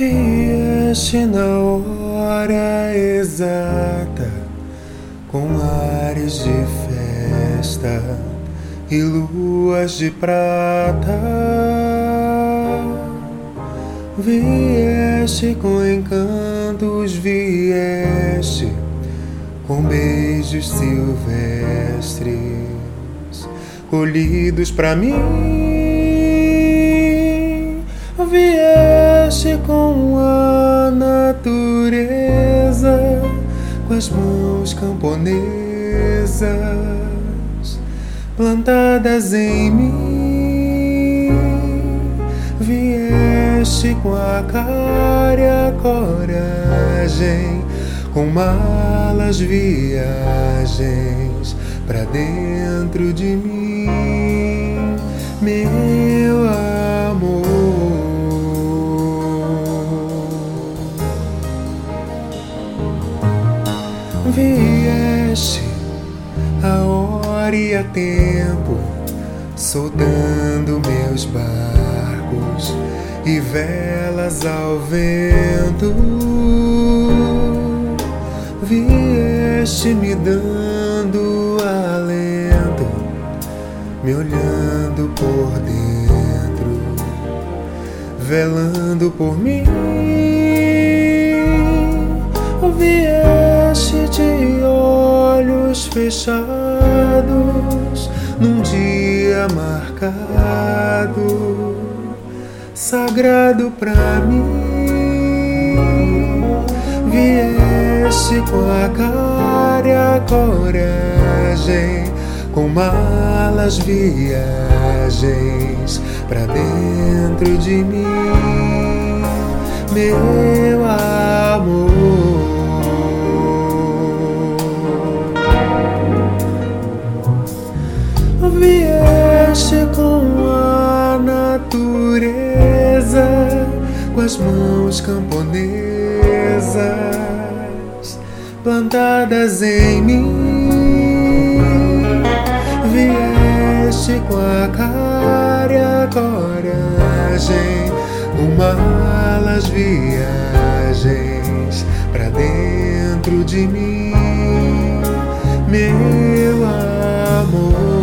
Vieste na hora exata, com ares de festa e luas de prata. Vieste com encantos, vieste com beijos silvestres colhidos para mim. Vieste com a natureza, com as mãos camponesas plantadas em mim. Vieste com a cara e a coragem, com malas viagens para dentro de mim, meu Vieste a hora e a tempo, soltando meus barcos e velas ao vento. Vieste me dando alento, me olhando por dentro, velando por mim. Vieste fechados num dia marcado, sagrado pra mim. Vieste com a cara e a coragem, com malas viagens pra dentro de mim, meu amor. Camponesas plantadas em mim. Vieste com a cara e a coragem, com malas viagens pra dentro de mim, meu amor.